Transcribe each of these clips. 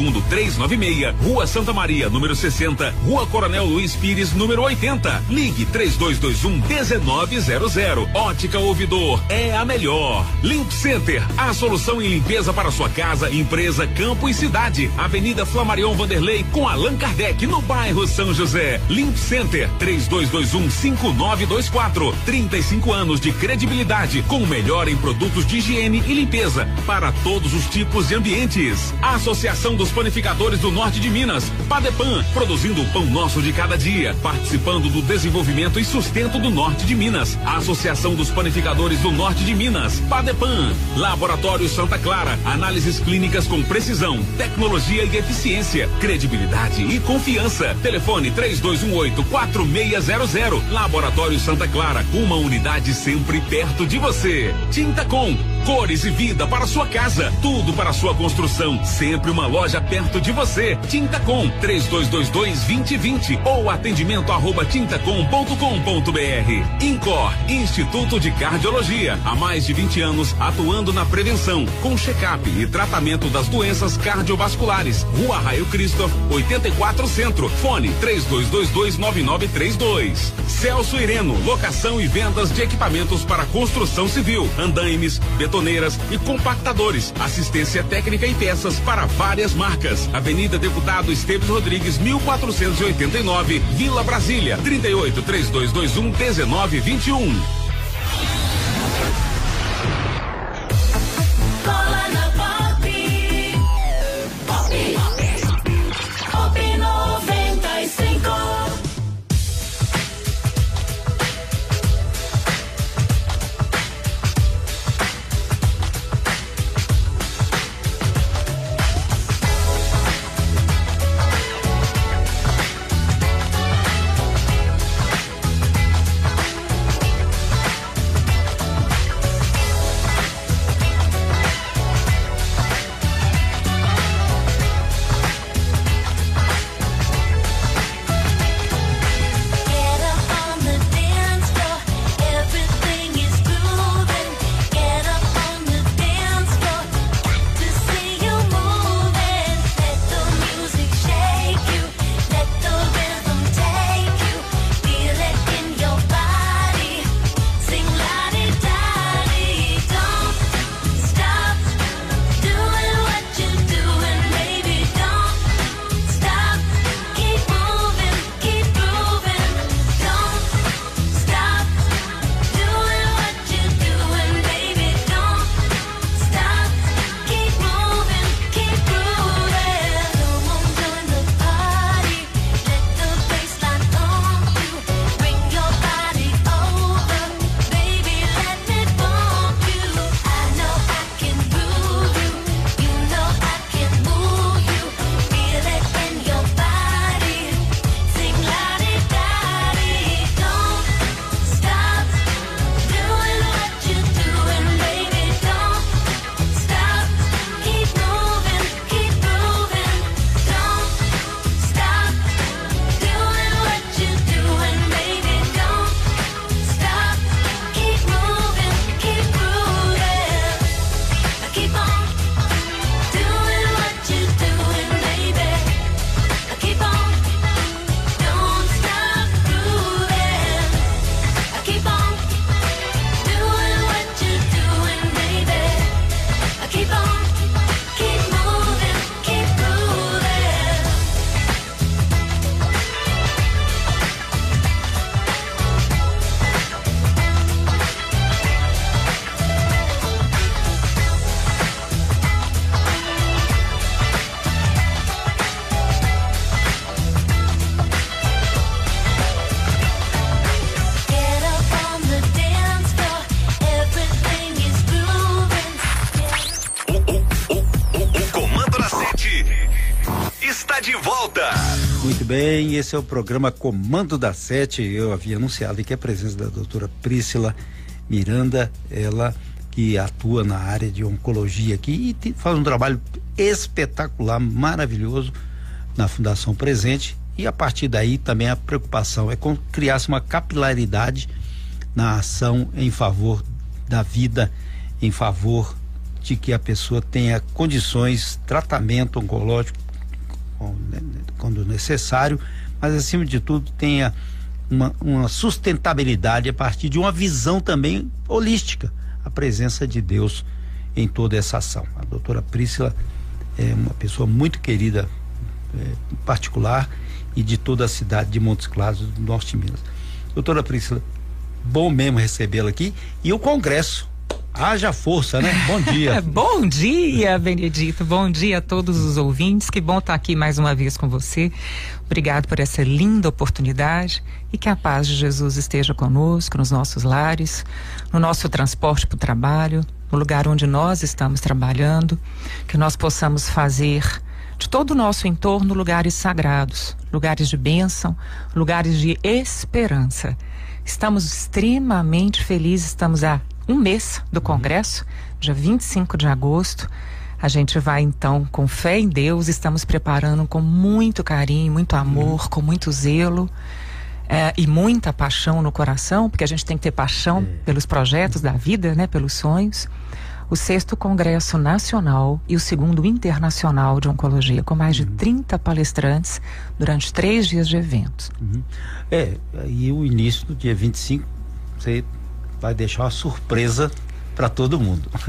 segundo 396, Rua Santa Maria, número 60, Rua Coronel Luiz Pires, número 80. Ligue 3221 1900. Ótica Ouvidor é a melhor. Limp Center, a solução em limpeza para sua casa, empresa, campo e cidade. Avenida Flamarion Vanderlei com Allan Kardec no bairro São José. Limp Center 3221 5924. 35 anos de credibilidade com o melhor em produtos de higiene e limpeza para todos os tipos de ambientes. Associação dos Panificadores do Norte de Minas, Padepan, produzindo o pão nosso de cada dia, participando do desenvolvimento e sustento do Norte de Minas. A Associação dos Panificadores do Norte de Minas, Padepan. Laboratório Santa Clara, análises clínicas com precisão, tecnologia e eficiência, credibilidade e confiança. Telefone 3218 4600. Laboratório Santa Clara, uma unidade sempre perto de você. Tinta com cores e vida para sua casa, tudo para sua construção. Sempre uma loja perto de você. Tinta com 3222 2020 ou atendimento arroba tintacom.com.br. Incor, Instituto de Cardiologia, há mais de 20 anos atuando na prevenção, com check-up e tratamento das doenças cardiovasculares. Rua Raio Cristo, 84 Centro. Fone 32229932. Celso Ireno, locação e vendas de equipamentos para construção civil, andaimes, betoneiras e compactadores. Assistência técnica e peças para várias marcas. Avenida Deputado Esteves Rodrigues, 1489, Vila Brasília, 38 3221 1921. Bem, esse é o programa Comando da Sete. Eu havia anunciado aqui a presença da doutora Priscila Miranda, ela que atua na área de oncologia aqui e faz um trabalho espetacular, maravilhoso na Fundação Presente. E a partir daí também a preocupação é com criar uma capilaridade na ação em favor da vida, em favor de que a pessoa tenha condições, tratamento oncológico quando necessário, mas acima de tudo tenha uma, uma sustentabilidade a partir de uma visão também holística, a presença de Deus em toda essa ação. A doutora Prícila é uma pessoa muito querida, é, particular, e de toda a cidade de Montes Claros, do norte de Minas. Doutora Prícila, bom mesmo recebê-la aqui. E o Congresso. Haja força, né? Bom dia. Bom dia, Benedito. Bom dia a todos os ouvintes. Que bom estar aqui mais uma vez com você. Obrigado por essa linda oportunidade e que a paz de Jesus esteja conosco nos nossos lares, no nosso transporte para o trabalho, no lugar onde nós estamos trabalhando, que nós possamos fazer de todo o nosso entorno lugares sagrados, lugares de bênção, lugares de esperança. Estamos extremamente felizes, estamos há um mês do Congresso, dia 25 de agosto. A gente vai então com fé em Deus, estamos preparando com muito carinho, muito amor, com muito zelo. eh, e muita paixão no coração, porque a gente tem que ter paixão pelos projetos da vida, né, pelos sonhos. O sexto Congresso Nacional e o segundo Internacional de Oncologia, com mais de 30 palestrantes durante três dias de eventos. É, e o início do dia 25, você vai deixar uma surpresa para todo mundo.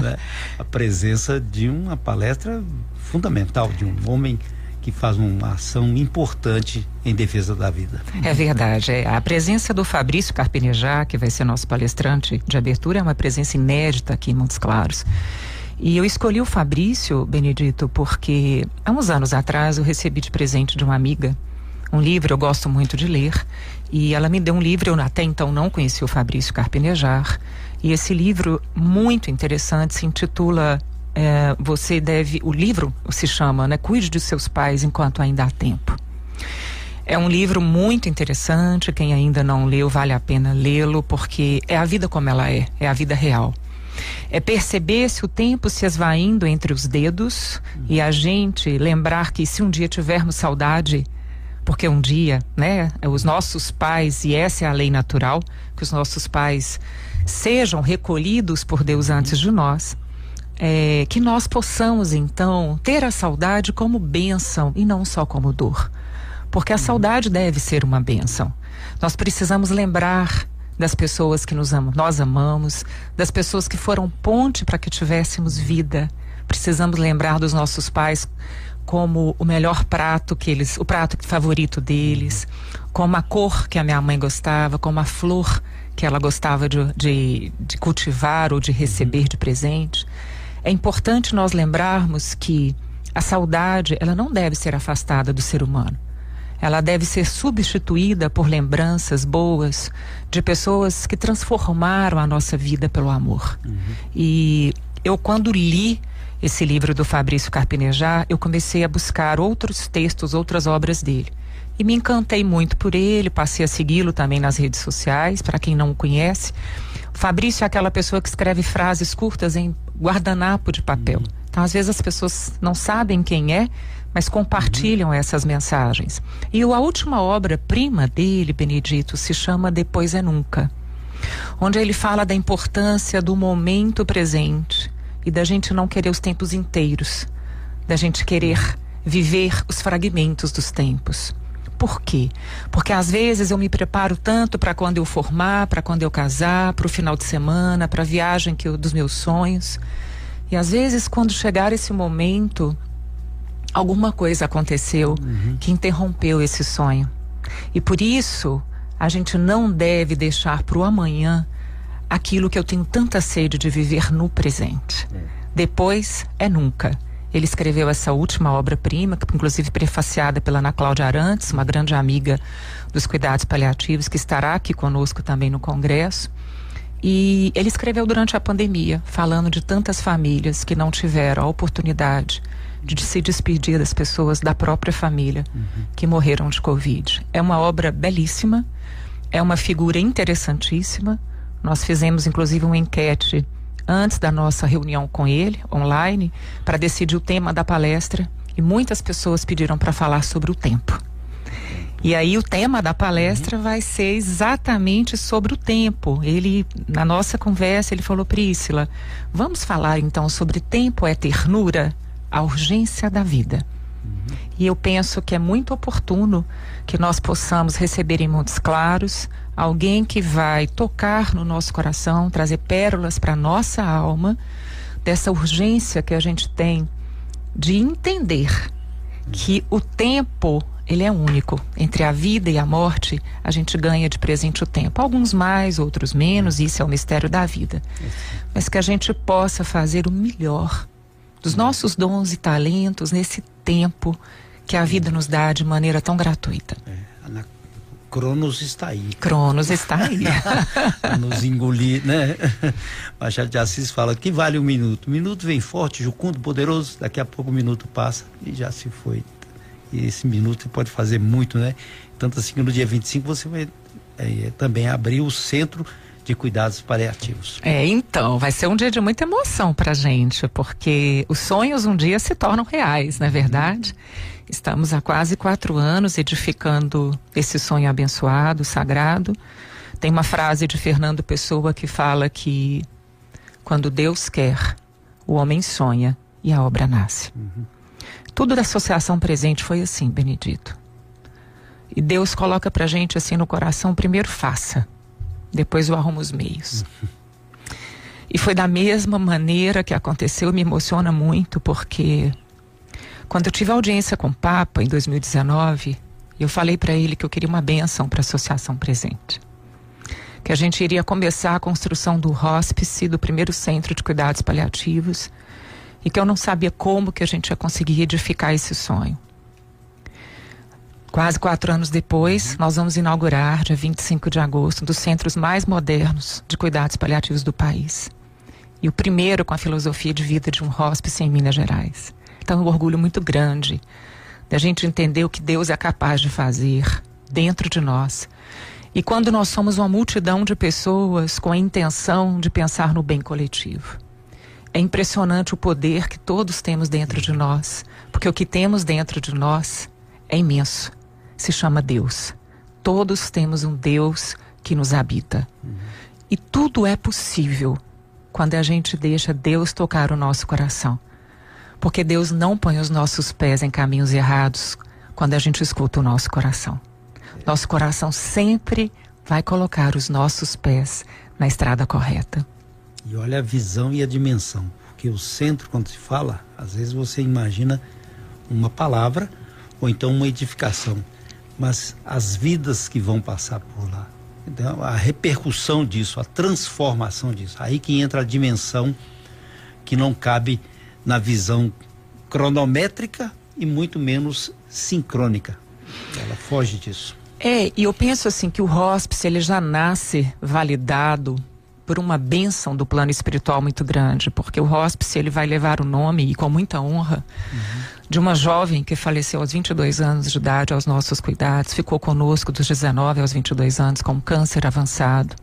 Né? A presença de uma palestra fundamental, de um homem que faz uma ação importante em defesa da vida. É verdade. é. A presença do Fabrício Carpinejar, que vai ser nosso palestrante de abertura, é uma presença inédita aqui em Montes Claros. E eu escolhi o Fabrício, Benedito, porque há uns anos atrás eu recebi de presente de uma amiga um livro, eu gosto muito de ler, e ela me deu um livro, eu até então não conhecia o Fabrício Carpinejar, e esse livro, muito interessante, se intitula eh, Você deve. O livro se chama, né? Cuide de seus pais enquanto ainda há tempo. É um livro muito interessante. Quem ainda não leu, vale a pena lê-lo, porque é a vida como ela é, é a vida real. É perceber se o tempo se esvaindo entre os dedos e a gente lembrar que se um dia tivermos saudade, porque um dia, né, os nossos pais, e essa é a lei natural, que os nossos pais sejam recolhidos por Deus antes de nós, é, que nós possamos então ter a saudade como bênção e não só como dor. Porque a saudade deve ser uma bênção. Nós precisamos lembrar das pessoas que nos amam, nós amamos, das pessoas que foram ponte para que tivéssemos vida. Precisamos lembrar dos nossos pais como o melhor prato que eles, o prato favorito deles, como a cor que a minha mãe gostava, como a flor que ela gostava de, de, de cultivar ou de receber de presente. É importante nós lembrarmos que a saudade, ela não deve ser afastada do ser humano. Ela deve ser substituída por lembranças boas de pessoas que transformaram a nossa vida pelo amor. E eu, quando li esse livro do Fabrício Carpinejar, eu comecei a buscar outros textos, outras obras dele. E me encantei muito por ele, passei a segui-lo também nas redes sociais, para quem não o conhece. O Fabrício é aquela pessoa que escreve frases curtas em guardanapo de papel. Então, às vezes as pessoas não sabem quem é, mas compartilham essas mensagens. E a última obra prima dele, Benedito, se chama Depois é Nunca, onde ele fala da importância do momento presente e da gente não querer os tempos inteiros, da gente querer viver os fragmentos dos tempos. Por quê? Porque às vezes eu me preparo tanto para quando eu formar, para quando eu casar, para o final de semana, para a viagem que eu, dos meus sonhos. E às vezes, quando chegar esse momento, alguma coisa aconteceu que interrompeu esse sonho. E por isso, a gente não deve deixar para o amanhã aquilo que eu tenho tanta sede de viver no presente. Depois é nunca. Ele escreveu essa última obra-prima, que inclusive prefaciada pela Ana Cláudia Arantes, uma grande amiga dos cuidados paliativos, que estará aqui conosco também no Congresso. E ele escreveu durante a pandemia, falando de tantas famílias que não tiveram a oportunidade de se despedir das pessoas da própria família que morreram de Covid. É uma obra belíssima, é uma figura interessantíssima. Nós fizemos inclusive uma enquete antes da nossa reunião com ele, online, para decidir o tema da palestra e muitas pessoas pediram para falar sobre o tempo. E aí o tema da palestra vai ser exatamente sobre o tempo. Ele, na nossa conversa, ele falou, Prícila, vamos falar então sobre tempo é ternura, a urgência da vida. E eu penso que é muito oportuno que nós possamos receber em Montes Claros alguém que vai tocar no nosso coração, trazer pérolas para nossa alma, dessa urgência que a gente tem de entender que o tempo ele é único. Entre a vida e a morte, a gente ganha de presente o tempo. Alguns mais, outros menos, isso é o mistério da vida. Mas que a gente possa fazer o melhor dos nossos dons e talentos nesse tempo que a vida nos dá de maneira tão gratuita. É, na Cronos está aí. Cronos está aí. Nos engolir, né? Machado de Assis fala que vale um minuto. O minuto vem forte, jucundo, poderoso, daqui a pouco o minuto passa e já se foi. E esse minuto pode fazer muito, né? Tanto assim que no dia 25 você vai é, também abrir o centro de cuidados paliativos. É, então, vai ser um dia de muita emoção pra gente, porque os sonhos um dia se tornam reais, não é verdade? Estamos há quase quatro anos edificando esse sonho abençoado, sagrado. Tem uma frase de Fernando Pessoa que fala que quando Deus quer, o homem sonha e a obra nasce. Tudo da associação presente foi assim, Benedito. E Deus coloca pra gente assim no coração, primeiro faça, depois eu arrumo os meios. E foi da mesma maneira que aconteceu, me emociona muito, porque quando eu tive audiência com o Papa em 2019, eu falei para ele que eu queria uma benção para a Associação Presente. Que a gente iria começar a construção do hospice, do primeiro centro de cuidados paliativos, e que eu não sabia como que a gente ia conseguir edificar esse sonho. Quase quatro anos depois, nós vamos inaugurar, dia 25 de agosto, um dos centros mais modernos de cuidados paliativos do país. E o primeiro com a filosofia de vida de um hóspice em Minas Gerais. Então, um orgulho muito grande da gente entender o que Deus é capaz de fazer dentro de nós. E quando nós somos uma multidão de pessoas com a intenção de pensar no bem coletivo. É impressionante o poder que todos temos dentro de nós, porque o que temos dentro de nós é imenso. Se chama Deus. Todos temos um Deus que nos habita. E tudo é possível quando a gente deixa Deus tocar o nosso coração. Porque Deus não põe os nossos pés em caminhos errados quando a gente escuta o nosso coração. Nosso coração sempre vai colocar os nossos pés na estrada correta. E olha a visão e a dimensão. Porque o centro, quando se fala, às vezes você imagina uma palavra ou então uma edificação. Mas as vidas que vão passar por lá. Então, a repercussão disso, a transformação disso. Aí que entra a dimensão que não cabe na visão cronométrica e muito menos sincrônica. Ela foge disso. É, e eu penso assim que o hóspice ele já nasce validado por uma bênção do plano espiritual muito grande, porque o hóspice ele vai levar o nome e com muita honra de uma jovem que faleceu aos 22 anos de idade aos nossos cuidados, ficou conosco dos 19 aos 22 anos com câncer avançado.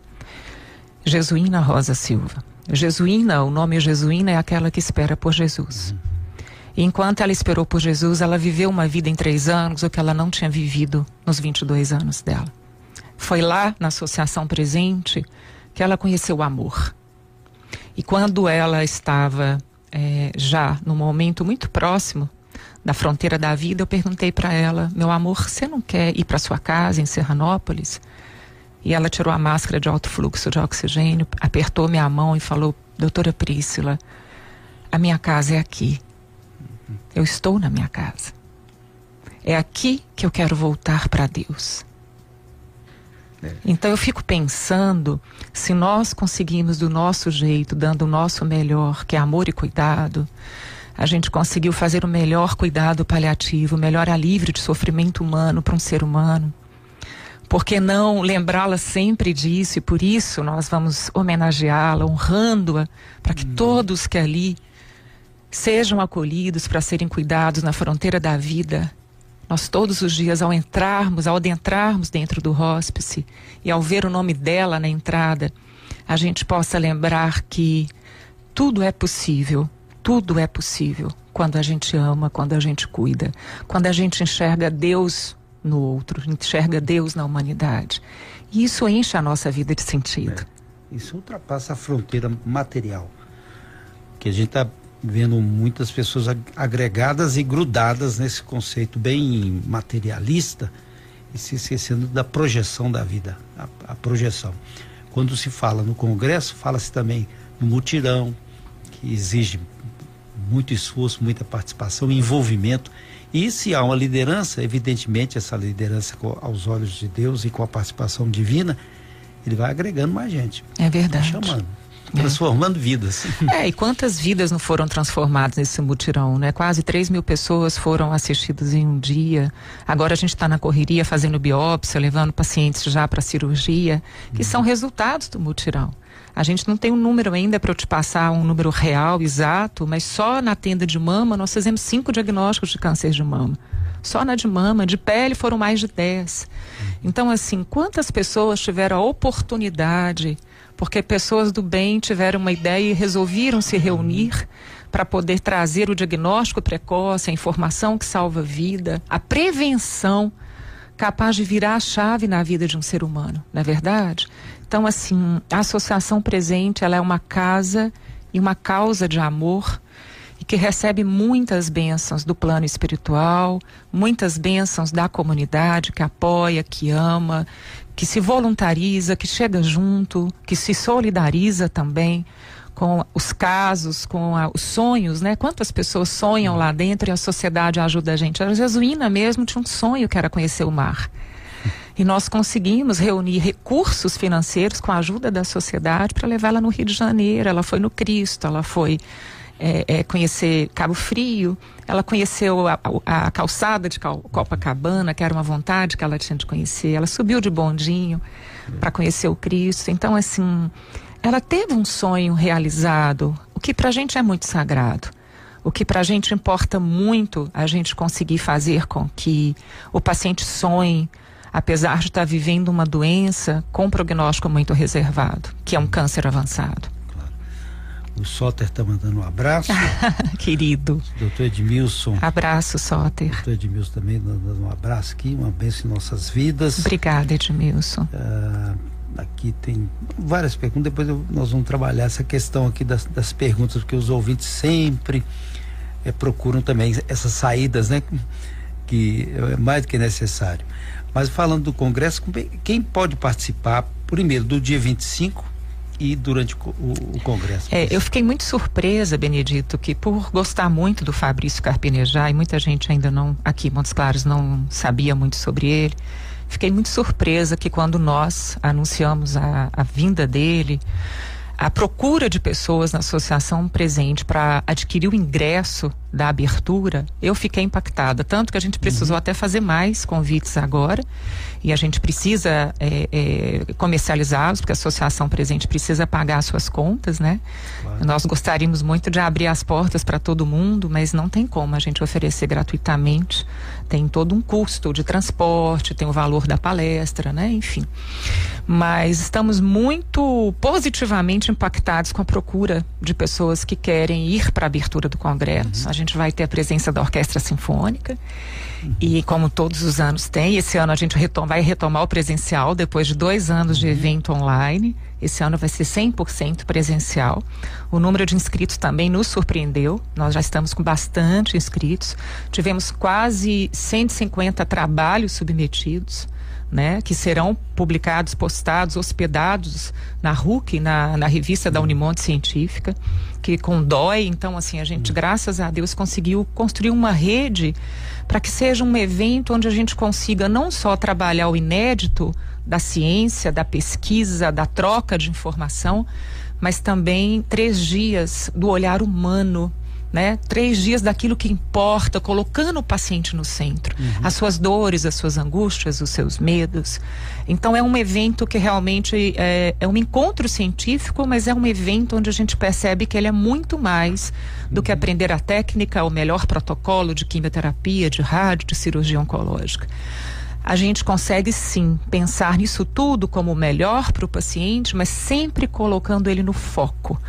Jesuína Rosa Silva. Jesuína, o nome Jesuína é aquela que espera por Jesus. Enquanto ela esperou por Jesus, ela viveu uma vida em três anos, o que ela não tinha vivido nos 22 anos dela. Foi lá na Associação Presente que ela conheceu o amor. E quando ela estava eh, já num momento muito próximo da fronteira da vida, eu perguntei para ela: Meu amor, você não quer ir para sua casa em Serranópolis? E ela tirou a máscara de alto fluxo de oxigênio, apertou minha mão e falou: Doutora Prícila, a minha casa é aqui. Eu estou na minha casa. É aqui que eu quero voltar para Deus. Então eu fico pensando, se nós conseguimos do nosso jeito, dando o nosso melhor, que é amor e cuidado, a gente conseguiu fazer o melhor cuidado paliativo, o melhor alívio de sofrimento humano para um ser humano. Por que não lembrá-la sempre disso e por isso nós vamos homenageá-la, honrando-a, para que todos que ali sejam acolhidos para serem cuidados na fronteira da vida. Nós todos os dias, ao entrarmos, ao adentrarmos dentro do hóspice e ao ver o nome dela na entrada, a gente possa lembrar que tudo é possível, tudo é possível quando a gente ama, quando a gente cuida, quando a gente enxerga Deus no outro, enxerga Deus na humanidade. E isso enche a nossa vida de sentido. Isso ultrapassa a fronteira material. Que a gente está vendo muitas pessoas ag- agregadas e grudadas nesse conceito bem materialista e se esquecendo da projeção da vida, a, a projeção. Quando se fala no Congresso, fala-se também no mutirão, que exige muito esforço, muita participação, envolvimento. E se há uma liderança, evidentemente essa liderança aos olhos de Deus e com a participação divina, ele vai agregando mais gente, É verdade. chamando, transformando vidas. É, e quantas vidas não foram transformadas nesse mutirão, né? Quase 3 mil pessoas foram assistidas em um dia. Agora a gente está na correria fazendo biópsia, levando pacientes já para cirurgia, que são resultados do mutirão. A gente não tem um número ainda para eu te passar um número real, exato, mas só na tenda de mama nós fizemos cinco diagnósticos de câncer de mama. Só na de mama, de pele foram mais de 10. Então, assim, quantas pessoas tiveram a oportunidade, porque pessoas do bem tiveram uma ideia e resolveram se reunir para poder trazer o diagnóstico precoce, a informação que salva vida, a prevenção capaz de virar a chave na vida de um ser humano, não é verdade? Então, assim, a Associação Presente, ela é uma casa e uma causa de amor e que recebe muitas bênçãos do plano espiritual, muitas bênçãos da comunidade que apoia, que ama, que se voluntariza, que chega junto, que se solidariza também com os casos, com a- os sonhos, né? Quantas pessoas sonham lá dentro e a sociedade ajuda a gente. A Jesuína mesmo tinha um sonho que era conhecer o mar. E nós conseguimos reunir recursos financeiros com a ajuda da sociedade para levá-la no Rio de Janeiro. Ela foi no Cristo, ela foi é, é, conhecer Cabo Frio, ela conheceu a, a- a calçada de Copacabana, que era uma vontade que ela tinha de conhecer. Ela subiu de bondinho para conhecer o Cristo. Então, assim, ela teve um sonho realizado, o que para a gente é muito sagrado. O que para a gente importa muito a gente conseguir fazer com que o paciente sonhe, apesar de estar vivendo uma doença com prognóstico muito reservado, que é um câncer avançado. O Soter está mandando um abraço. Querido, Doutor Edmilson. abraço, Soter. Doutor Edmilson também dando um abraço aqui, uma bênção em nossas vidas. Obrigada, Edmilson. Ah, aqui tem várias perguntas, depois eu- nós vamos trabalhar essa questão aqui das, das perguntas, porque os ouvintes sempre eh, procuram também essas saídas, né? Que é mais do que necessário. Mas falando do Congresso, é- quem pode participar, primeiro, do dia 25 e durante o, o- Congresso? É, eu fiquei muito surpresa, Benedito, que por gostar muito do Fabrício Carpinejar, e muita gente ainda não, aqui em Montes Claros, não sabia muito sobre ele, fiquei muito surpresa que quando nós anunciamos a, a vinda dele, a procura de pessoas na associação presente para adquirir o ingresso da abertura, eu fiquei impactada. Tanto que a gente precisou até fazer mais convites agora. E a gente precisa é, é, comercializá-los, porque a associação presente precisa pagar suas contas, né? Nós gostaríamos muito de abrir as portas para todo mundo, mas não tem como a gente oferecer gratuitamente. Tem todo um custo de transporte, tem o valor da palestra, né? Enfim. Mas estamos muito positivamente impactados com a procura de pessoas que querem ir para a abertura do Congresso. A gente vai ter a presença da Orquestra Sinfônica. E como todos os anos tem, esse ano a gente vai retomar o presencial depois de dois anos de evento online. Esse ano vai ser 100% presencial. O número de inscritos também nos surpreendeu. Nós já estamos com bastante inscritos. Tivemos quase 150 trabalhos submetidos. Né, que serão publicados, postados, hospedados na RUC, na, na revista da Unimonte Científica, que com DOI, então assim, a gente, graças a Deus, conseguiu construir uma rede para que seja um evento onde a gente consiga não só trabalhar o inédito da ciência, da pesquisa, da troca de informação, mas também três dias do olhar humano, né? Três dias daquilo que importa, colocando o paciente no centro, as suas dores, as suas angústias, os seus medos. Então é um evento que realmente é, é um encontro científico, mas é um evento onde a gente percebe que ele é muito mais do que aprender a técnica, o melhor protocolo de quimioterapia, de rádio, de cirurgia oncológica. A gente consegue sim pensar nisso tudo como o melhor para o paciente, mas sempre colocando ele no foco,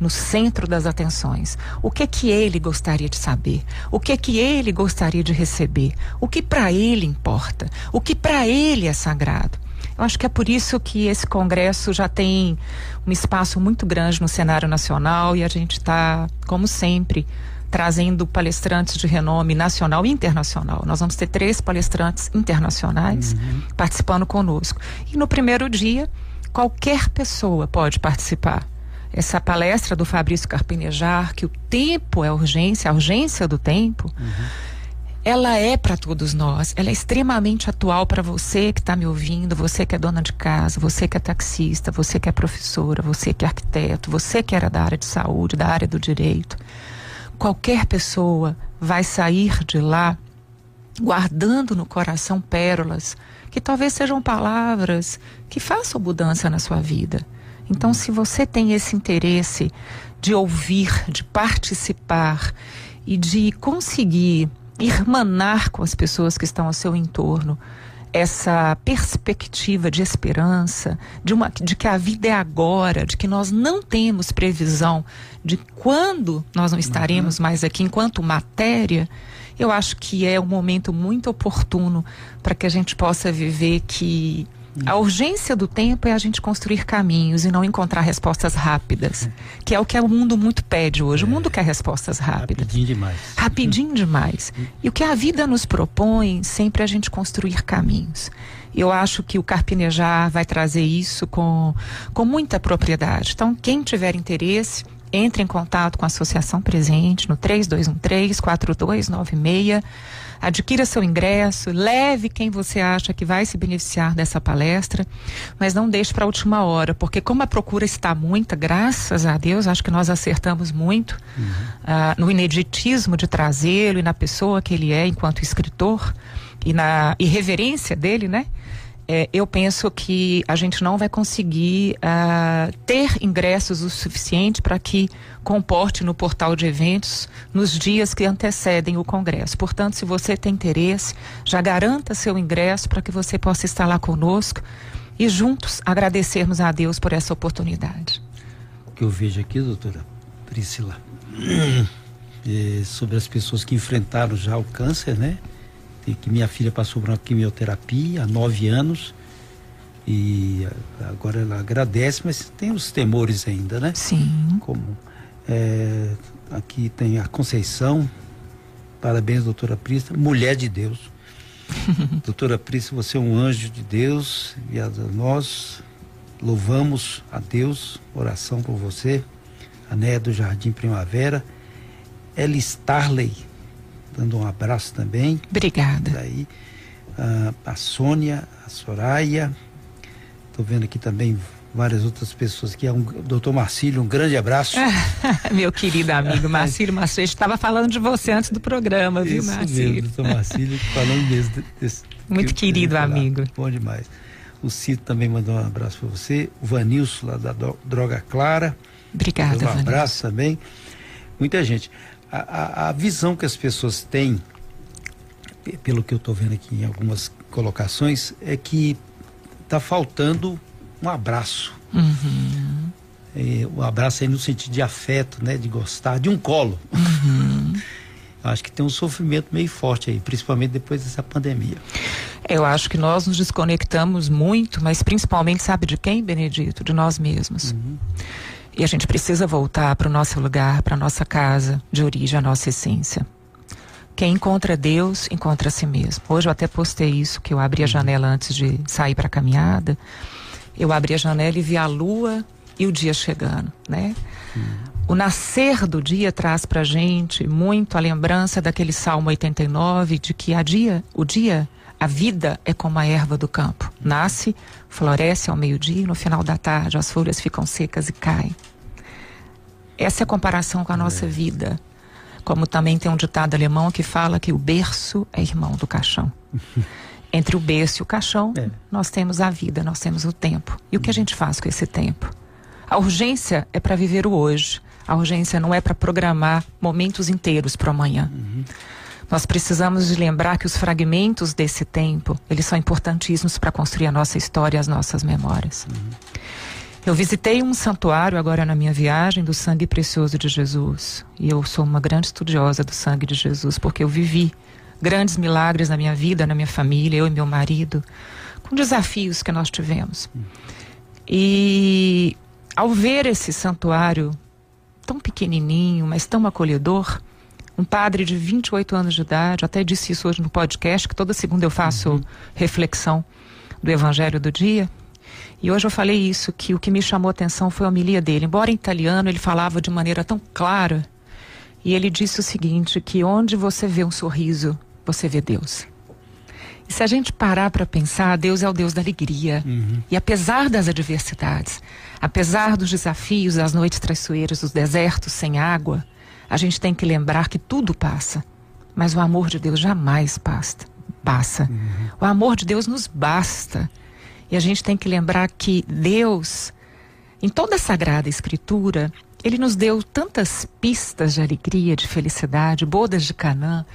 no centro das atenções. O que é que ele gostaria de saber? O que é que ele gostaria de receber? O que para ele importa? O que para ele é sagrado? Eu acho que é por isso que esse congresso já tem um espaço muito grande no cenário nacional e a gente está, como sempre, trazendo palestrantes de renome nacional e internacional. Nós vamos ter três palestrantes internacionais participando conosco. E no primeiro dia, qualquer pessoa pode participar. Essa palestra do Fabrício Carpinejar, que o tempo é urgência, a urgência do tempo, ela é para todos nós. Ela é extremamente atual para você que está me ouvindo, você que é dona de casa, você que é taxista, você que é professora, você que é arquiteto, você que era da área de saúde, da área do direito. Qualquer pessoa vai sair de lá guardando no coração pérolas que talvez sejam palavras que façam mudança na sua vida. Então, se você tem esse interesse de ouvir, de participar e de conseguir irmanar com as pessoas que estão ao seu entorno essa perspectiva de esperança, de, uma, de que a vida é agora, de que nós não temos previsão de quando nós não estaremos mais aqui enquanto matéria, eu acho que é um momento muito oportuno para que a gente possa viver que a urgência do tempo é a gente construir caminhos e não encontrar respostas rápidas, que é o que o mundo muito pede hoje. O mundo quer respostas rápidas. Rapidinho demais. Rapidinho demais. E o que a vida nos propõe sempre é a gente construir caminhos. Eu acho que o Carpinejar vai trazer isso com, com muita propriedade. Então, quem tiver interesse, entre em contato com a Associação Presente no 3213-4296. Adquira seu ingresso, leve quem você acha que vai se beneficiar dessa palestra, mas não deixe para a última hora, porque como a procura está muita, graças a Deus, acho que nós acertamos muito ah, no ineditismo de trazê-lo e na pessoa que ele é enquanto escritor e na irreverência dele, né? É, eu penso que a gente não vai conseguir ah, ter ingressos o suficiente para que comporte no portal de eventos nos dias que antecedem o congresso. Portanto, se você tem interesse, já garanta seu ingresso para que você possa estar lá conosco e juntos agradecermos a Deus por essa oportunidade. O que eu vejo aqui, doutora Priscila, é sobre as pessoas que enfrentaram já o câncer, né? Que minha filha passou por uma quimioterapia há nove anos. E agora ela agradece, mas tem os temores ainda, né? Sim. Como é, aqui tem a Conceição, parabéns, doutora Priscila, mulher de Deus. doutora Priscila, você é um anjo de Deus. E a nós louvamos a Deus, oração por você, a Néia do Jardim Primavera, Ela Starley, dando um abraço também. Obrigada. Daí a, a Sônia, a Soraya, estou vendo aqui também várias outras pessoas aqui, é um doutor Marcílio, um grande abraço. Meu querido amigo Marcílio Marcelo, estava falando de você antes do programa, viu, Isso Marcílio? mesmo, doutor Marcílio, falando mesmo desse. Muito que querido amigo. Bom demais. O Cito também mandou um abraço para você. O Vanilson, lá da Droga Clara. Obrigada, um abraço também. Muita gente. A, a- visão que as pessoas têm, pe- pelo que eu estou vendo aqui em algumas colocações, é que está faltando um abraço. Uhum. É, o abraço aí no sentido de afeto, né? De gostar, de um colo. Uhum. Eu acho que tem um sofrimento meio forte aí, principalmente depois dessa pandemia. Eu acho que nós nos desconectamos muito, mas principalmente, sabe de quem, Benedito? De nós mesmos. E a gente precisa voltar para o nosso lugar, para a nossa casa de origem, a nossa essência. Quem encontra Deus, encontra a si mesmo. Hoje eu até postei isso, que eu abri a janela antes de sair para a caminhada. Eu abri a janela e vi a lua e o dia chegando, né? O nascer do dia traz pra gente muito a lembrança daquele Salmo 89 de que a dia, o dia, a vida é como a erva do campo. Nasce, floresce ao meio-dia e no final da tarde as folhas ficam secas e caem. Essa é a comparação com a nossa vida. Como também tem um ditado alemão que fala que o berço é irmão do caixão. Entre o berço e o caixão, É. nós temos a vida, nós temos o tempo. E o que a gente faz com esse tempo? A urgência é para viver o hoje. A urgência não é para programar momentos inteiros para amanhã. Nós precisamos de lembrar que os fragmentos desse tempo, eles são importantíssimos para construir a nossa história e as nossas memórias. Eu visitei um santuário agora na minha viagem do sangue precioso de Jesus. E eu sou uma grande estudiosa do sangue de Jesus, porque eu vivi grandes milagres na minha vida, na minha família, eu e meu marido, com desafios que nós tivemos. E ao ver esse santuário tão pequenininho, mas tão acolhedor, um padre de 28 anos de idade, até disse isso hoje no podcast, que toda segunda eu faço reflexão do evangelho do dia. E hoje eu falei isso, que o que me chamou a atenção foi a homilia dele. Embora em italiano ele falava de maneira tão clara, e ele disse o seguinte, que onde você vê um sorriso, você vê Deus. E se a gente parar para pensar, Deus é o Deus da alegria. E apesar das adversidades, apesar dos desafios, das noites traiçoeiras, dos desertos sem água, a gente tem que lembrar que tudo passa. Mas o amor de Deus jamais passa. passa. O amor de Deus nos basta. E a gente tem que lembrar que Deus, em toda a Sagrada Escritura, ele nos deu tantas pistas de alegria, de felicidade, bodas de Canaã.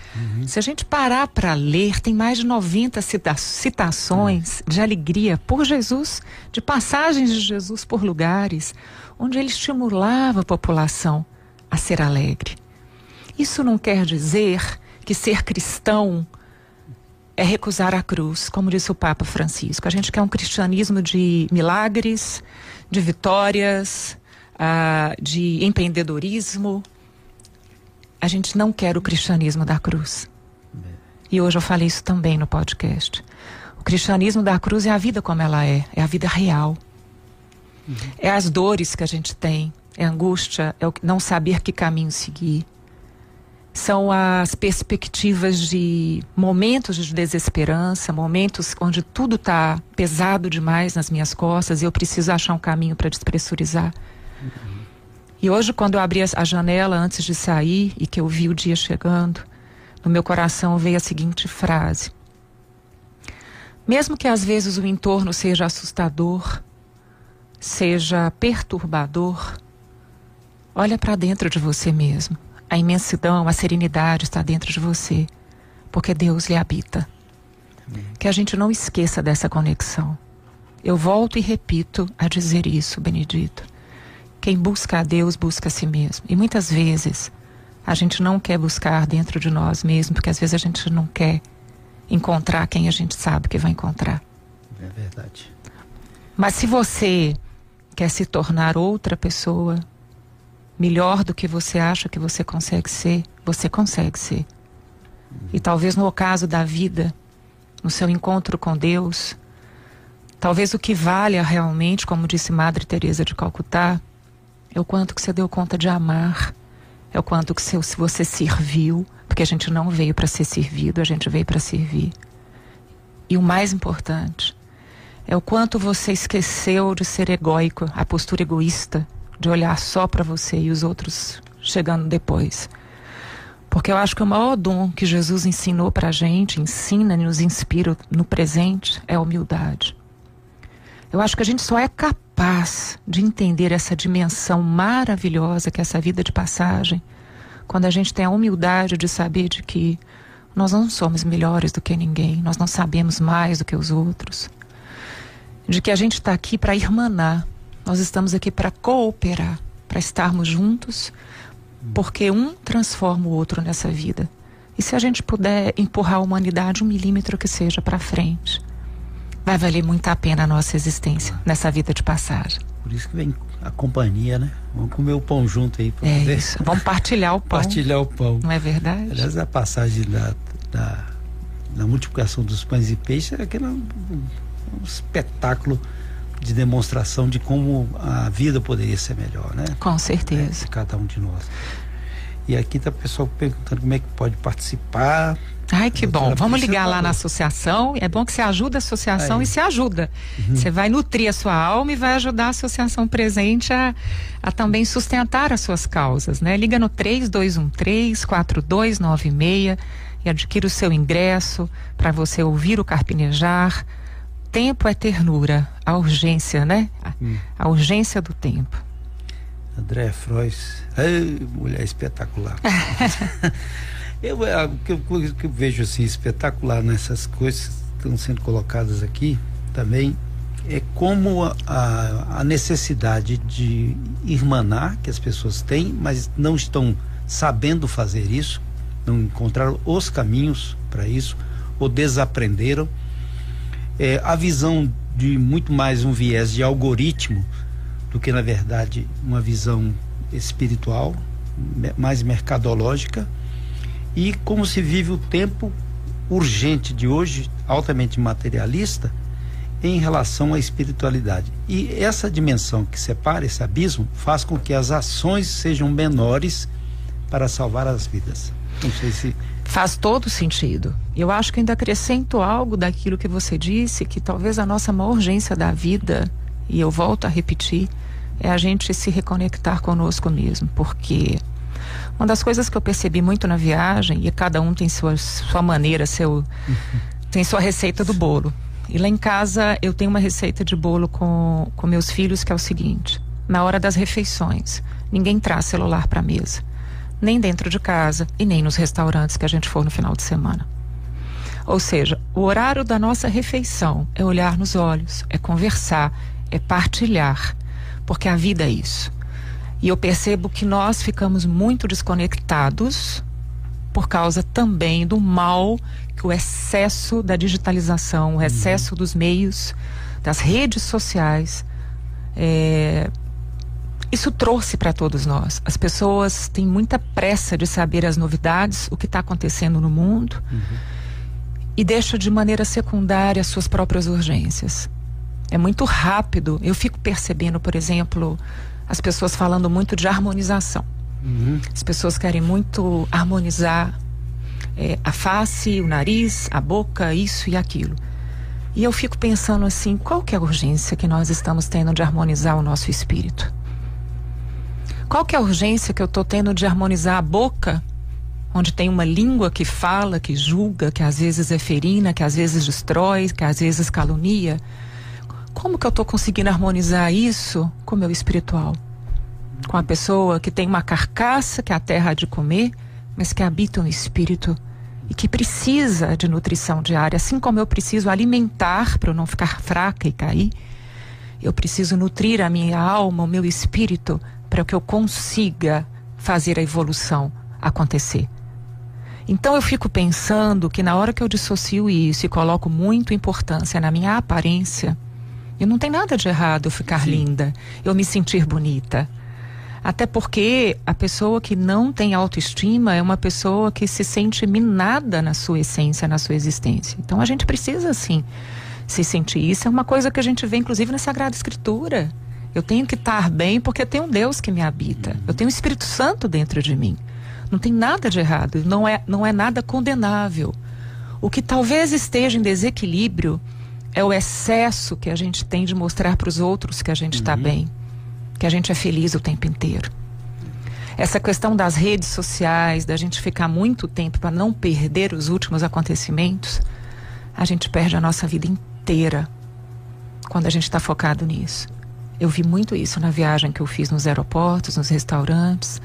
Se a gente parar para ler, tem mais de 90 cita- citações de alegria por Jesus, de passagens de Jesus por lugares onde ele estimulava a população a ser alegre. Isso não quer dizer que ser cristão é recusar a cruz, como disse o Papa Francisco. A gente quer um cristianismo de milagres, de vitórias, ah, de empreendedorismo. A gente não quer o cristianismo da cruz. E hoje eu falei isso também no podcast. O cristianismo da cruz é a vida como ela é, é a vida real. É as dores que a gente tem, é angústia, é o não saber que caminho seguir. São as perspectivas de momentos de desesperança, momentos onde tudo está pesado demais nas minhas costas e eu preciso achar um caminho para despressurizar. E hoje, quando eu abri a janela antes de sair e que eu vi o dia chegando, no meu coração veio a seguinte frase: Mesmo que às vezes o entorno seja assustador, seja perturbador, olha para dentro de você mesmo. A imensidão, a serenidade está dentro de você, porque Deus lhe habita. Que a gente não esqueça dessa conexão. Eu volto e repito a dizer isso, Benedito. Quem busca a Deus busca a si mesmo. E muitas vezes a gente não quer buscar dentro de nós mesmos, porque às vezes a gente não quer encontrar quem a gente sabe que vai encontrar. É verdade. Mas se você quer se tornar outra pessoa, melhor do que você acha que você consegue ser, você consegue ser. E talvez no ocaso da vida, no seu encontro com Deus, talvez o que valha realmente, como disse Madre Teresa de Calcutá, é o quanto que você deu conta de amar, é o quanto que você serviu, porque a gente não veio para ser servido, a gente veio para servir. E o mais importante, é o quanto você esqueceu de ser egóico, a postura egoísta, de olhar só para você e os outros chegando depois. Porque eu acho que o maior dom que Jesus ensinou para a gente, ensina e nos inspira no presente, é a humildade. Eu acho que a gente só é capaz de entender essa dimensão maravilhosa que é essa vida de passagem quando a gente tem a humildade de saber de que nós não somos melhores do que ninguém, nós não sabemos mais do que os outros de que a gente está aqui para irmanar, nós estamos aqui para cooperar, para estarmos juntos, porque um transforma o outro nessa vida. E se a gente puder empurrar a humanidade um milímetro que seja para frente, vai valer muito a pena a nossa existência nessa vida de passagem. Por isso que vem a companhia, né? Vamos comer o pão junto aí É poder isso. Vamos partilhar o pão. partilhar o pão. Não é verdade? Aliás, a passagem da, da, da multiplicação dos pães e peixes é aquele um, um espetáculo de demonstração de como a vida poderia ser melhor, né? Com É, certeza. de cada um de nós. E aqui tá o pessoal perguntando como é que pode participar. Ai, que bom. Vamos ligar lá falou. na associação. É bom que você ajuda a associação Aí. e se ajuda. Você vai nutrir a sua alma e vai ajudar a associação presente a, a também sustentar as suas causas, né? Liga no 3213-4296 e adquira o seu ingresso para você ouvir o carpinejar. Tempo é ternura, a urgência, né? A, a urgência do tempo. André Frois, ai, mulher espetacular. eu, é, o que eu, o que eu vejo assim espetacular nessas coisas que estão sendo colocadas aqui também é como a- a, a necessidade de irmanar que as pessoas têm, mas não estão sabendo fazer isso, não encontraram os caminhos para isso, ou desaprenderam. É, a visão de muito mais um viés de algoritmo do que, na verdade, uma visão espiritual, mais mercadológica, e como se vive o tempo urgente de hoje, altamente materialista, em relação à espiritualidade. E essa dimensão que separa esse abismo faz com que as ações sejam menores para salvar as vidas. Não sei se Faz todo sentido. Eu acho que ainda acrescento algo daquilo que você disse, que talvez a nossa maior urgência da vida, e eu volto a repetir, é a gente se reconectar conosco mesmo, porque uma das coisas que eu percebi muito na viagem, e cada um tem sua, sua maneira, seu, tem sua receita do bolo. E lá em casa eu tenho uma receita de bolo com, com meus filhos que é o seguinte: na hora das refeições, ninguém traz celular para a mesa nem dentro de casa e nem nos restaurantes que a gente for no final de semana. Ou seja, o horário da nossa refeição é olhar nos olhos, é conversar, é partilhar, porque a vida é isso. E eu percebo que nós ficamos muito desconectados por causa também do mal que o excesso da digitalização, o excesso dos meios, das redes sociais, é, isso trouxe para todos nós. As pessoas têm muita pressa de saber as novidades, o que está acontecendo no mundo, e deixa de maneira secundária as suas próprias urgências. É muito rápido. Eu fico percebendo, por exemplo, as pessoas falando muito de harmonização. As pessoas querem muito harmonizar eh, a face, o nariz, a boca, isso e aquilo. E eu fico pensando assim, qual que é a urgência que nós estamos tendo de harmonizar o nosso espírito? Qual que é a urgência que eu estou tendo de harmonizar a boca, onde tem uma língua que fala, que julga, que às vezes é ferina, que às vezes destrói, que às vezes calunia? Como que eu estou conseguindo harmonizar isso com o meu espiritual? Com a pessoa que tem uma carcaça que é a terra há de comer, mas que habita um espírito e que precisa de nutrição diária, assim como eu preciso alimentar para eu não ficar fraca e cair. Eu preciso nutrir a minha alma, o meu espírito, para que eu consiga fazer a evolução acontecer. Então eu fico pensando que na hora que eu dissocio isso e coloco muito importância na minha aparência, e não tem nada de errado eu ficar linda, eu me sentir bonita. Até porque a pessoa que não tem autoestima é uma pessoa que se sente minada na sua essência, na sua existência. Então a gente precisa, sim, se sentir. Isso é uma coisa que a gente vê, inclusive, na Sagrada Escritura. Eu tenho que estar bem porque tem um Deus que me habita. Eu tenho o Espírito Santo dentro de mim. Não tem nada de errado, não é, não é nada condenável. O que talvez esteja em desequilíbrio é o excesso que a gente tem de mostrar para os outros que a gente está bem, que a gente é feliz o tempo inteiro. Essa questão das redes sociais, da gente ficar muito tempo para não perder os últimos acontecimentos, a gente perde a nossa vida inteira quando a gente está focado nisso. Eu vi muito isso na viagem que eu fiz nos aeroportos, nos restaurantes,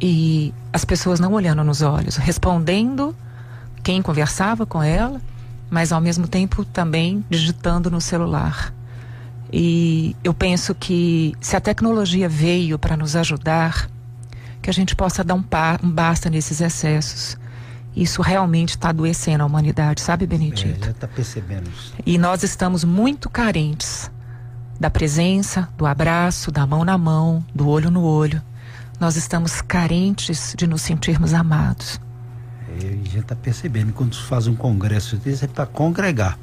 e as pessoas não olhando nos olhos, respondendo quem conversava com ela, mas ao mesmo tempo também digitando no celular. E eu penso que se a tecnologia veio para nos ajudar, que a gente possa dar um, um basta nesses excessos. Isso realmente está adoecendo a humanidade, sabe, é, Benedito? já está percebendo isso. E nós estamos muito carentes da presença, do abraço, da mão na mão, do olho no olho. Nós estamos carentes de nos sentirmos amados. É, e já está percebendo quando se faz um congresso desse é para congregar.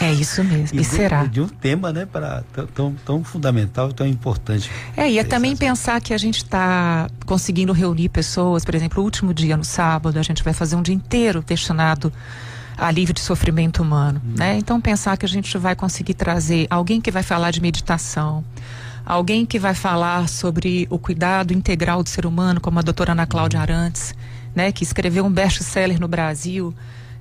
É isso mesmo. E, de- será? De um tema, né, para tão, tão, fundamental, tão importante. É, e é também pensar que a gente está conseguindo reunir pessoas, por exemplo, o último dia no sábado, a gente vai fazer um dia inteiro destinado a livre de sofrimento humano, né? Então pensar que a gente vai conseguir trazer alguém que vai falar de meditação, alguém que vai falar sobre o cuidado integral do ser humano, como a doutora Ana Cláudia Arantes, né, que escreveu um best-seller no Brasil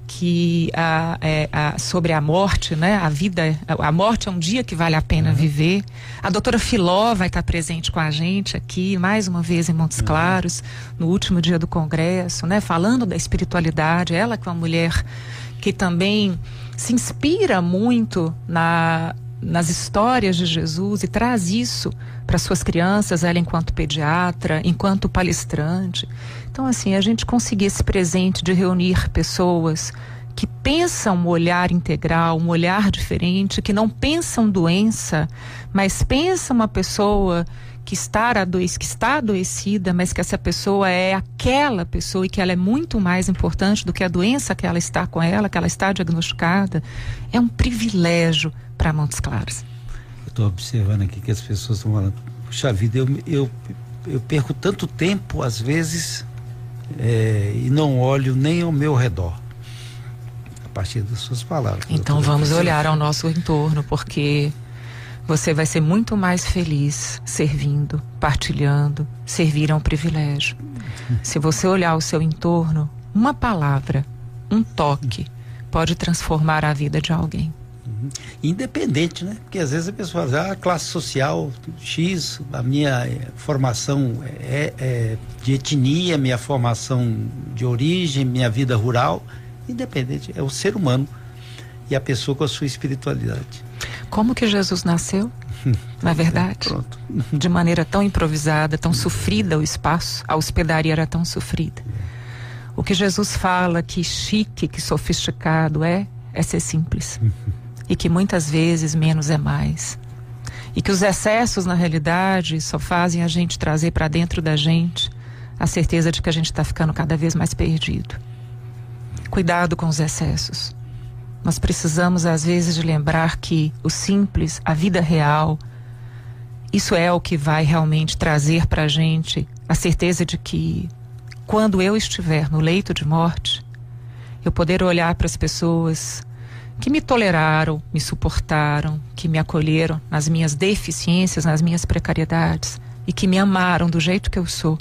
que a, é, a- sobre a morte, né? A vida, a morte é um dia que vale a pena viver. A doutora Filó vai estar presente com a gente aqui, mais uma vez em Montes Claros, no último dia do congresso, né? Falando da espiritualidade. Ela que é uma mulher que também se inspira muito na, nas histórias de Jesus e traz isso para suas crianças, ela enquanto pediatra, enquanto palestrante. Então, assim, a gente conseguir esse presente de reunir pessoas que pensam um olhar integral, um olhar diferente, que não pensam doença, mas pensam uma pessoa que está, adoec que está adoecida, mas que essa pessoa é aquela pessoa e que ela é muito mais importante do que a doença que ela está com ela, que ela está diagnosticada, é um privilégio para Montes Claros. Eu estou observando aqui que as pessoas estão falando, puxa vida, eu, eu, eu perco tanto tempo, às vezes, é, e não olho nem ao meu redor. A partir das suas palavras. Então vamos olhar ao nosso entorno, porque você vai ser muito mais feliz servindo, partilhando. Servir é um privilégio. Se você olhar ao seu entorno, uma palavra, um toque, pode transformar a vida de alguém. Independente, né? Porque às vezes a pessoa fala, ah, classe social X, a minha eh, formação é, é de etnia, minha formação de origem, minha vida rural. Independente, é o ser humano e a pessoa com a sua espiritualidade. Como que Jesus nasceu? Não é verdade? Pronto. De maneira tão improvisada, tão sofrida o espaço, a hospedaria era tão sofrida. O que Jesus fala que chique, que sofisticado é, é ser simples. E que muitas vezes menos é mais. E que os excessos, na realidade, só fazem a gente trazer para dentro da gente a certeza de que a gente está ficando cada vez mais perdido. Cuidado com os excessos. Nós precisamos, às vezes, de lembrar que o simples, a vida real, isso é o que vai realmente trazer para a gente a certeza de que, quando eu estiver no leito de morte, eu poder olhar para as pessoas que me toleraram, me suportaram, que me acolheram nas minhas deficiências, nas minhas precariedades e que me amaram do jeito que eu sou,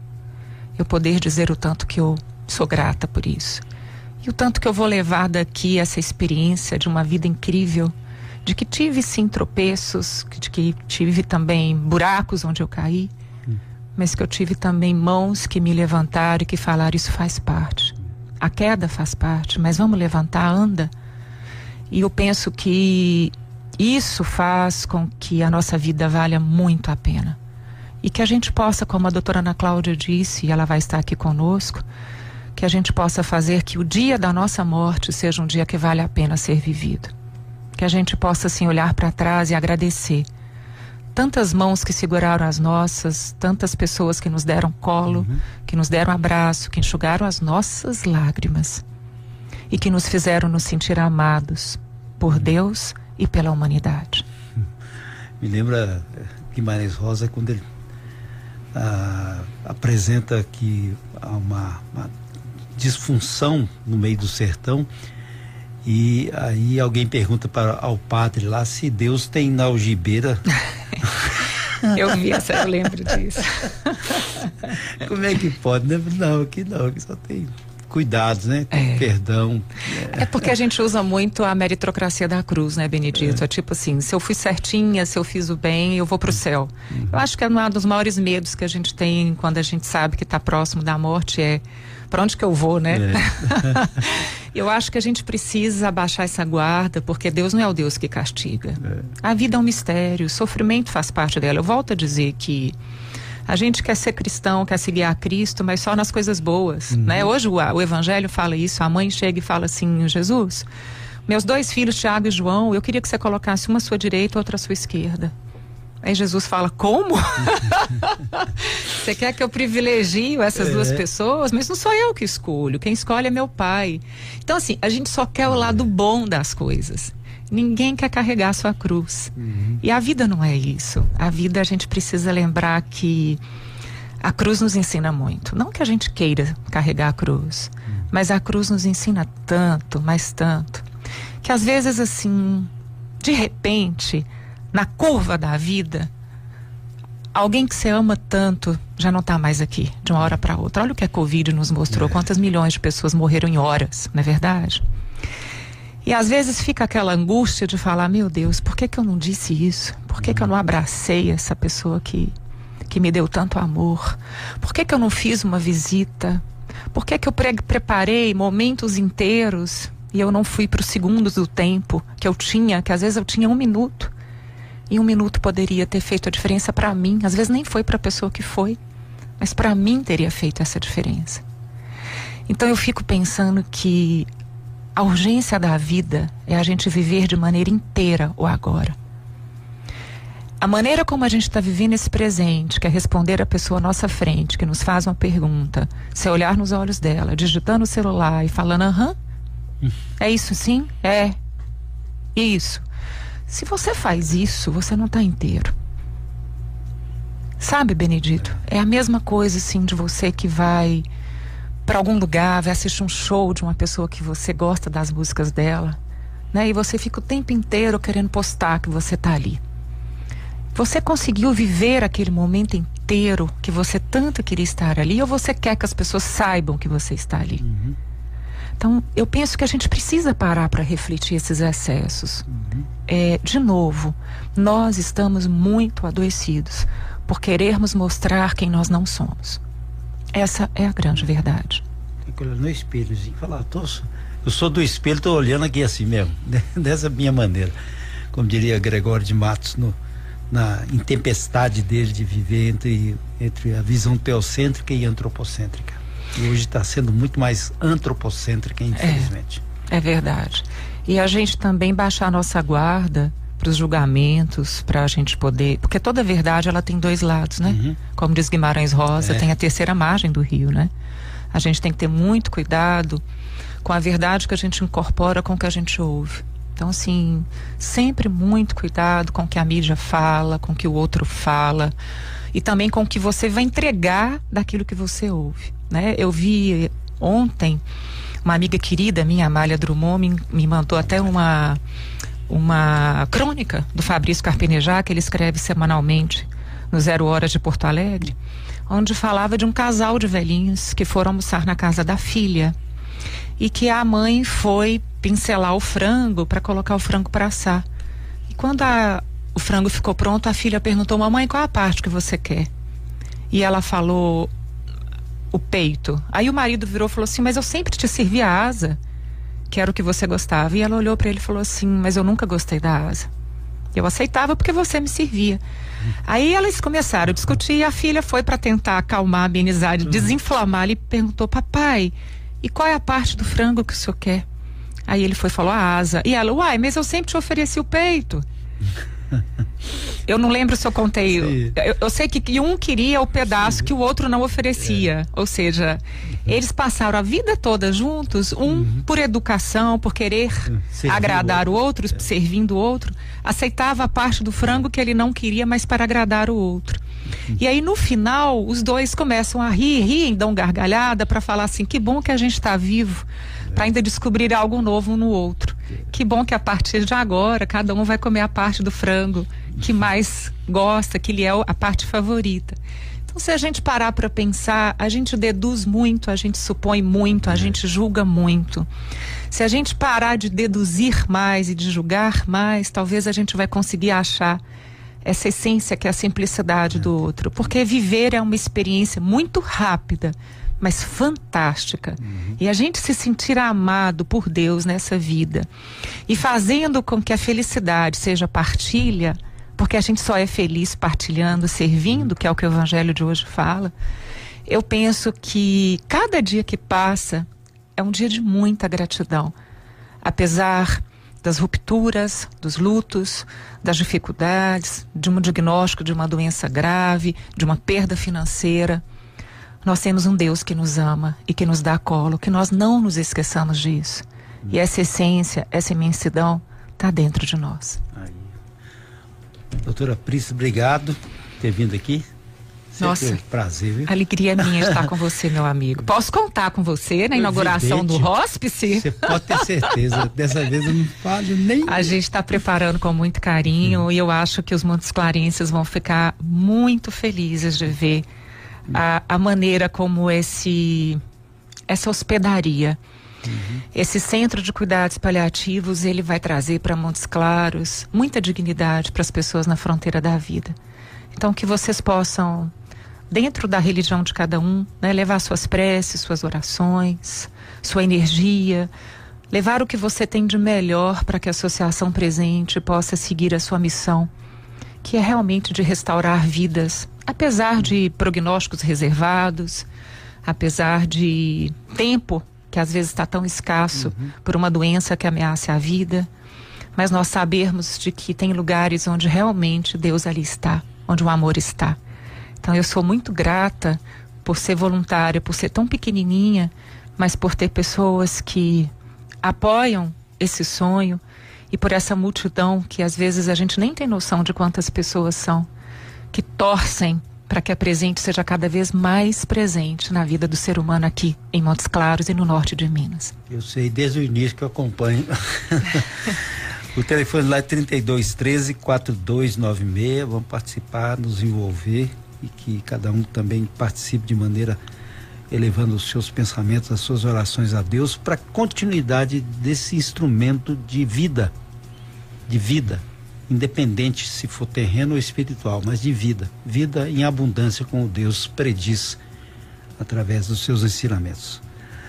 eu poder dizer o tanto que eu sou grata por isso. E o tanto que eu vou levar daqui essa experiência de uma vida incrível, de que tive sim tropeços, de que tive também buracos onde eu caí, mas que eu tive também mãos que me levantaram e que falaram: Isso faz parte. A queda faz parte, mas vamos levantar, anda. E eu penso que isso faz com que a nossa vida valha muito a pena. E que a gente possa, como a doutora Ana Cláudia disse, e ela vai estar aqui conosco, que a gente possa fazer que o dia da nossa morte seja um dia que vale a pena ser vivido. Que a gente possa, assim, olhar para trás e agradecer. Tantas mãos que seguraram as nossas, tantas pessoas que nos deram colo, que nos deram abraço, que enxugaram as nossas lágrimas e que nos fizeram nos sentir amados por Deus e pela humanidade. Me lembra eh, Guimarães Rosa quando ele ah, apresenta que há uma, uma disfunção no meio do sertão e aí alguém pergunta para ao padre lá se Deus tem na algibeira. Eu vi essa, eu lembro disso. Como é que pode? né? Não, aqui não, aqui só tem cuidados, né? Tem É. perdão. É porque a gente usa muito a meritocracia da cruz, né, Benedito? É. tipo assim, se eu fui certinha, se eu fiz o bem, eu vou pro céu. Eu acho que é um dos maiores medos que a gente tem quando a gente sabe que está próximo da morte é para onde que eu vou, né? eu acho que a gente precisa abaixar essa guarda, porque Deus não é o Deus que castiga. A vida é um mistério, o sofrimento faz parte dela. Eu volto a dizer que a gente quer ser cristão, quer seguir a Cristo, mas só nas coisas boas, né? Hoje o, o Evangelho fala isso, a mãe chega e fala assim, Jesus, meus dois filhos, Tiago e João, eu queria que você colocasse uma à sua direita outra à sua esquerda. Aí Jesus fala, como? você quer que eu privilegio essas duas pessoas? Mas não sou eu que escolho, quem escolhe é meu pai. Então assim, a gente só quer o lado bom das coisas. Ninguém quer carregar a sua cruz. E a vida não é isso. A vida a gente precisa lembrar que a cruz nos ensina muito. Não que a gente queira carregar a cruz, mas a cruz nos ensina tanto, mas tanto, que às vezes assim, de repente, na curva da vida, alguém que você ama tanto já não está mais aqui, de uma hora para outra. Olha o que a Covid nos mostrou, quantas milhões de pessoas morreram em horas, não é verdade? E às vezes fica aquela angústia de falar, meu Deus, por que, que eu não disse isso? Por que, que eu não abracei essa pessoa que, que me deu tanto amor? Por que, que eu não fiz uma visita? Por que, que eu pre preparei momentos inteiros e eu não fui para os segundos do tempo que eu tinha, que às vezes eu tinha um minuto? E um minuto poderia ter feito a diferença para mim. Às vezes nem foi para a pessoa que foi, mas para mim teria feito essa diferença. Então eu fico pensando que A urgência da vida é a gente viver de maneira inteira o agora. A maneira como a gente está vivendo esse presente, que é responder a pessoa à nossa frente, que nos faz uma pergunta, se olhar nos olhos dela, digitando o celular e falando, aham, é isso sim? É. Isso. Se você faz isso, você não está inteiro. Sabe, Benedito? É a mesma coisa, assim, de você que vai para algum lugar, vai assistir um show de uma pessoa que você gosta das músicas dela, né? E você fica o tempo inteiro querendo postar que você tá ali. Você conseguiu viver aquele momento inteiro que você tanto queria estar ali ou você quer que as pessoas saibam que você está ali? Então, eu penso que a gente precisa parar para refletir esses excessos. É, de novo, nós estamos muito adoecidos por querermos mostrar quem nós não somos. Essa é a grande verdade. Tem que olhar no espelhozinho e falar, tô, eu sou do espelho, tô olhando aqui assim mesmo, dessa minha maneira. Como diria Gregório de Matos no, na intempestade dele de viver entre, entre a visão teocêntrica e antropocêntrica. E hoje está sendo muito mais antropocêntrica, infelizmente. É verdade. E a gente também baixar a nossa guarda para os julgamentos, para a gente poder. Porque toda verdade ela tem dois lados, né? Uhum. Como diz Guimarães Rosa, É. tem a terceira margem do rio, né? A gente tem que ter muito cuidado com a verdade que a gente incorpora com o que a gente ouve. Então, assim, sempre muito cuidado com o que a mídia fala, com o que o outro fala e também com o que você vai entregar daquilo que você ouve, né? Eu vi ontem uma amiga querida minha, Amália Drummond, me, me mandou até uma uma crônica do Fabrício Carpenejá, que ele escreve semanalmente no Zero Horas de Porto Alegre, onde falava de um casal de velhinhos que foram almoçar na casa da filha e que a mãe foi pincelar o frango para colocar o frango para assar. E quando a- o frango ficou pronto, a filha perguntou: Mamãe, qual a parte que você quer? E ela falou: O peito. Aí o marido virou e falou assim: Mas eu sempre te servi a asa, que era o que você gostava. E ela olhou para ele e falou assim: Mas eu nunca gostei da asa. Eu aceitava porque você me servia. Aí elas começaram a discutir e a filha foi para tentar acalmar, amenizar, desinflamar. Ele perguntou: Papai, e qual é a parte do frango que o senhor quer? Aí ele foi e falou a asa. E ela, uai, mas eu sempre te ofereci o peito. Eu não lembro se eu contei. Sim. Eu, eu sei que, um queria o pedaço que o outro não oferecia. Ou seja, eles passaram a vida toda juntos, um por educação, por querer Servir agradar o o outro, servindo o outro, aceitava a parte do frango que ele não queria, mas para agradar o outro. E aí no final, os dois começam a rir, riem, dão gargalhada para falar assim: que bom que a gente está vivo, para ainda descobrir algo novo um no outro. Que bom que a partir de agora cada um vai comer a parte do frango que mais gosta, que lhe é a parte favorita. Então, se a gente parar para pensar, a gente deduz muito, a gente supõe muito, a gente julga muito. Se a gente parar de deduzir mais e de julgar mais, talvez a gente vai conseguir achar essa essência que é a simplicidade do outro. Porque viver é uma experiência muito rápida, mas fantástica. E a gente se sentir amado por Deus nessa vida e fazendo com que a felicidade seja partilha, porque a gente só é feliz partilhando, servindo, que é o que o evangelho de hoje fala. Eu penso que cada dia que passa é um dia de muita gratidão. Apesar das rupturas, dos lutos, das dificuldades, de um diagnóstico de uma doença grave, de uma perda financeira, nós temos um Deus que nos ama e que nos dá colo, que nós não nos esqueçamos disso. E essa essência, essa imensidão está dentro de nós. Aí. Doutora Priscila, obrigado por ter vindo aqui. Sempre Nossa. um prazer, viu? Alegria minha estar com você, meu amigo. Posso contar com você na inauguração do Evidente. hospice? Você pode ter certeza. Dessa vez eu não falho nem. A gente está preparando com muito carinho e eu acho que os Montes Clarenses vão ficar muito felizes de ver a, a maneira como esse essa hospedaria, esse centro de cuidados paliativos, ele vai trazer para Montes Claros muita dignidade para as pessoas na fronteira da vida. Então que vocês possam dentro da religião de cada um, né, levar suas preces, suas orações, sua energia, levar o que você tem de melhor para que a associação presente possa seguir a sua missão, que é realmente de restaurar vidas, apesar de prognósticos reservados, apesar de tempo que às vezes está tão escasso por uma doença que ameaça a vida, mas nós sabermos de que tem lugares onde realmente Deus ali está, onde o amor está. Então eu sou muito grata por ser voluntária, por ser tão pequenininha, mas por ter pessoas que apoiam esse sonho e por essa multidão que às vezes a gente nem tem noção de quantas pessoas são que torcem para que a presente seja cada vez mais presente na vida do ser humano aqui em Montes Claros e no norte de Minas. Eu sei desde o início que eu acompanho. o telefone lá é 3213 4296. Vamos participar, nos envolver e que cada um também participe de maneira elevando os seus pensamentos, as suas orações a Deus para continuidade desse instrumento de vida, de vida, independente se for terreno ou espiritual, mas de vida, vida em abundância como Deus prediz através dos seus ensinamentos.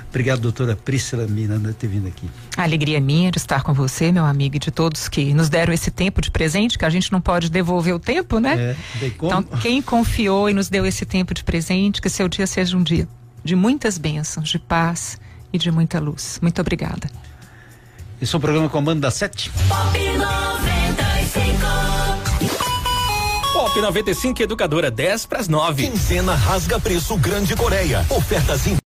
Obrigado, doutora Priscila Miranda, por ter vindo aqui. A alegria é minha de estar com você, meu amigo, e de todos que nos deram esse tempo de presente, que a gente não pode devolver o tempo, né? É? Então, quem confiou e nos deu esse tempo de presente, que seu dia seja um dia de muitas bênçãos, de paz e de muita luz. Muito obrigada. Esse é o programa Comando da Sete. Pop 95. Pop 95 Educadora 10 para as 9. Quinzena rasga preço Grande Coreia. Ofertas